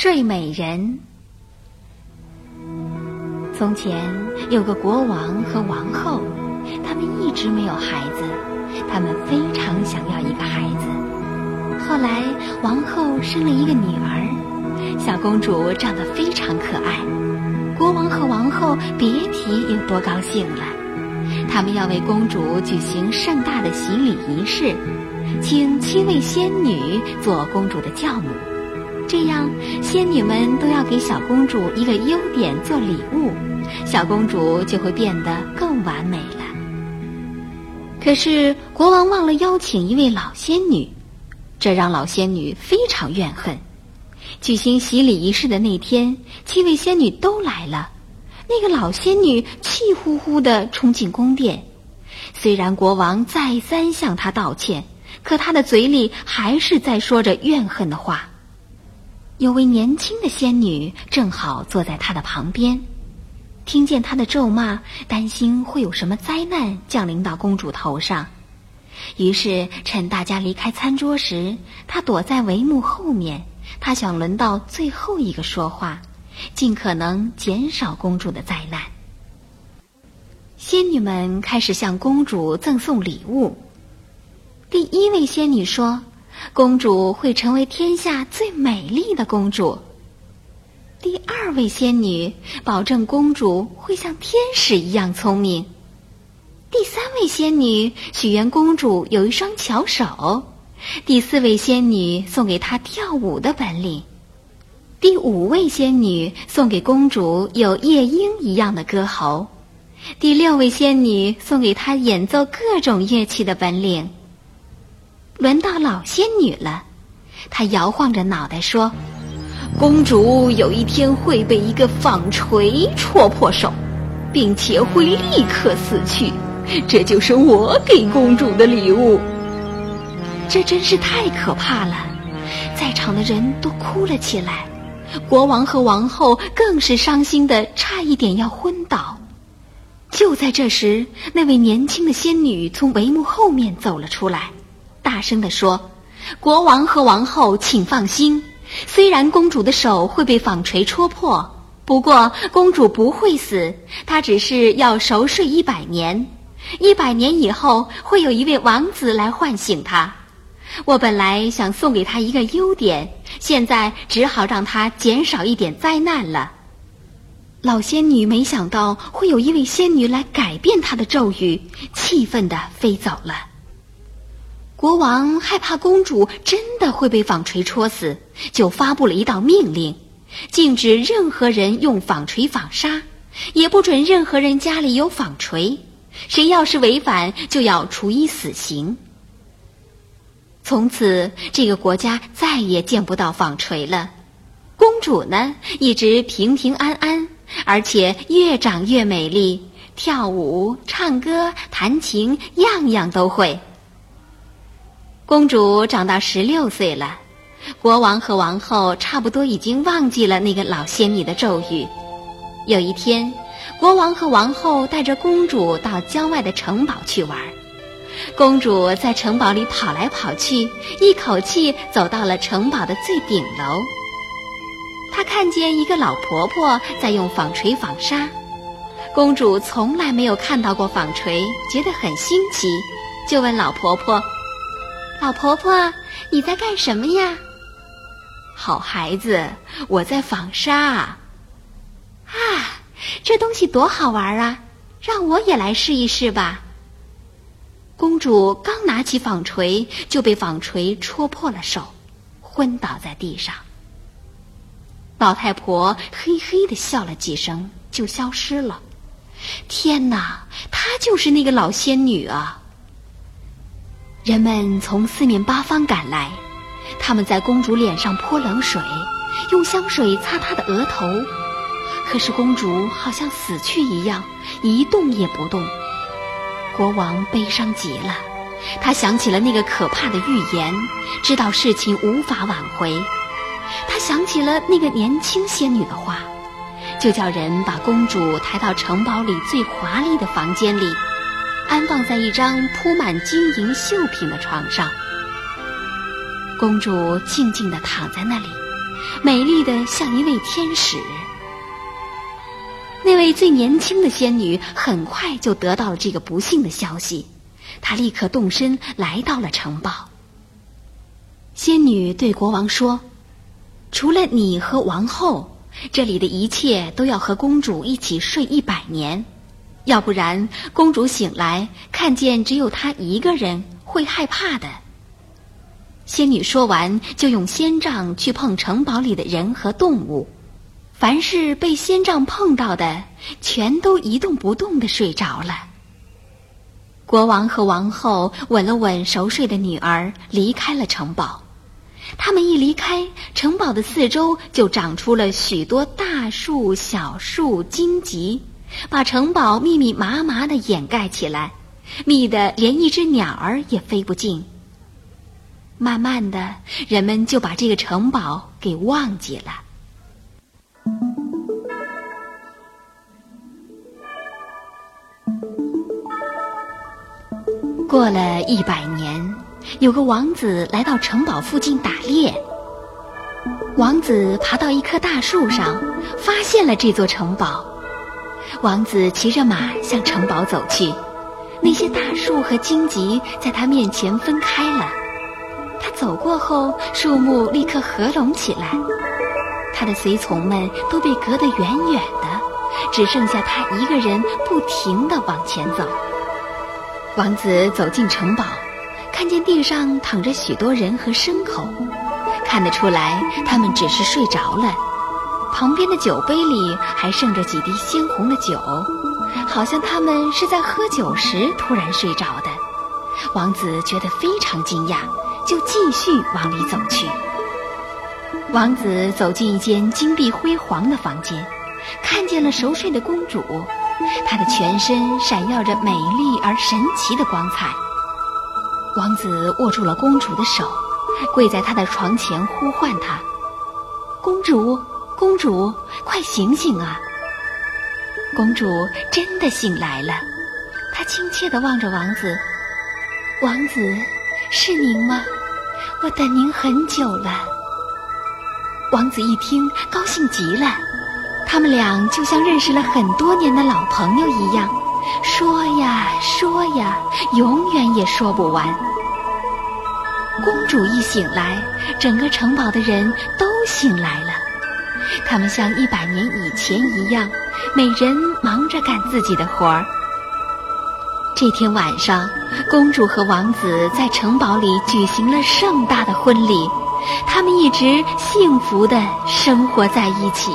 睡美人。从前有个国王和王后，他们一直没有孩子，他们非常想要一个孩子。后来王后生了一个女儿，小公主长得非常可爱，国王和王后别提有多高兴了。他们要为公主举行盛大的洗礼仪式，请七位仙女做公主的教母。这样，仙女们都要给小公主一个优点做礼物，小公主就会变得更完美了。可是国王忘了邀请一位老仙女，这让老仙女非常怨恨。举行洗礼仪式的那天，七位仙女都来了，那个老仙女气呼呼地冲进宫殿。虽然国王再三向她道歉，可她的嘴里还是在说着怨恨的话。有位年轻的仙女正好坐在他的旁边，听见他的咒骂，担心会有什么灾难降临到公主头上，于是趁大家离开餐桌时，他躲在帷幕后面。他想轮到最后一个说话，尽可能减少公主的灾难。仙女们开始向公主赠送礼物。第一位仙女说。公主会成为天下最美丽的公主。第二位仙女保证公主会像天使一样聪明。第三位仙女许愿公主有一双巧手。第四位仙女送给她跳舞的本领。第五位仙女送给公主有夜莺一样的歌喉。第六位仙女送给她演奏各种乐器的本领。轮到老仙女了，她摇晃着脑袋说：“公主有一天会被一个纺锤戳破手，并且会立刻死去。这就是我给公主的礼物。”这真是太可怕了，在场的人都哭了起来，国王和王后更是伤心的差一点要昏倒。就在这时，那位年轻的仙女从帷幕后面走了出来。大声地说：“国王和王后，请放心。虽然公主的手会被纺锤戳破，不过公主不会死，她只是要熟睡一百年。一百年以后，会有一位王子来唤醒她。我本来想送给她一个优点，现在只好让她减少一点灾难了。”老仙女没想到会有一位仙女来改变她的咒语，气愤地飞走了。国王害怕公主真的会被纺锤戳死，就发布了一道命令：禁止任何人用纺锤纺纱，也不准任何人家里有纺锤。谁要是违反，就要处以死刑。从此，这个国家再也见不到纺锤了。公主呢，一直平平安安，而且越长越美丽，跳舞、唱歌、弹琴，样样都会。公主长到十六岁了，国王和王后差不多已经忘记了那个老仙女的咒语。有一天，国王和王后带着公主到郊外的城堡去玩。公主在城堡里跑来跑去，一口气走到了城堡的最顶楼。她看见一个老婆婆在用纺锤纺纱。公主从来没有看到过纺锤，觉得很新奇，就问老婆婆。老婆婆，你在干什么呀？好孩子，我在纺纱。啊，这东西多好玩啊！让我也来试一试吧。公主刚拿起纺锤，就被纺锤戳破了手，昏倒在地上。老太婆嘿嘿的笑了几声，就消失了。天哪，她就是那个老仙女啊！人们从四面八方赶来，他们在公主脸上泼冷水，用香水擦她的额头。可是公主好像死去一样，一动也不动。国王悲伤极了，他想起了那个可怕的预言，知道事情无法挽回。他想起了那个年轻仙女的话，就叫人把公主抬到城堡里最华丽的房间里。安放在一张铺满金银绣品的床上，公主静静地躺在那里，美丽的像一位天使。那位最年轻的仙女很快就得到了这个不幸的消息，她立刻动身来到了城堡。仙女对国王说：“除了你和王后，这里的一切都要和公主一起睡一百年，要不然公主醒来看见只有她一个人，会害怕的。”仙女说完，就用仙杖去碰城堡里的人和动物。凡是被仙杖碰到的，全都一动不动的睡着了。国王和王后吻了吻熟睡的女儿，离开了城堡。他们一离开，城堡的四周就长出了许多大树、小树、荆棘，把城堡密密麻麻的掩盖起来，密得连一只鸟儿也飞不进。慢慢的，人们就把这个城堡给忘记了。过了一百年，有个王子来到城堡附近打猎。王子爬到一棵大树上，发现了这座城堡。王子骑着马向城堡走去，那些大树和荆棘在他面前分开了。他走过后，树木立刻合拢起来。他的随从们都被隔得远远的，只剩下他一个人不停地往前走。王子走进城堡，看见地上躺着许多人和牲口，看得出来他们只是睡着了。旁边的酒杯里还剩着几滴鲜红的酒，好像他们是在喝酒时突然睡着的。王子觉得非常惊讶，就继续往里走去。王子走进一间金碧辉煌的房间，看见了熟睡的公主。她的全身闪耀着美丽而神奇的光彩。王子握住了公主的手，跪在她的床前呼唤她：“公主，公主，快醒醒啊！”公主真的醒来了，她亲切地望着王子：“王子，是您吗？我等您很久了。”王子一听，高兴极了。他们俩就像认识了很多年的老朋友一样，说呀说呀，永远也说不完。公主一醒来，整个城堡的人都醒来了。他们像一百年以前一样，每人忙着干自己的活儿。这天晚上，公主和王子在城堡里举行了盛大的婚礼，他们一直幸福的生活在一起。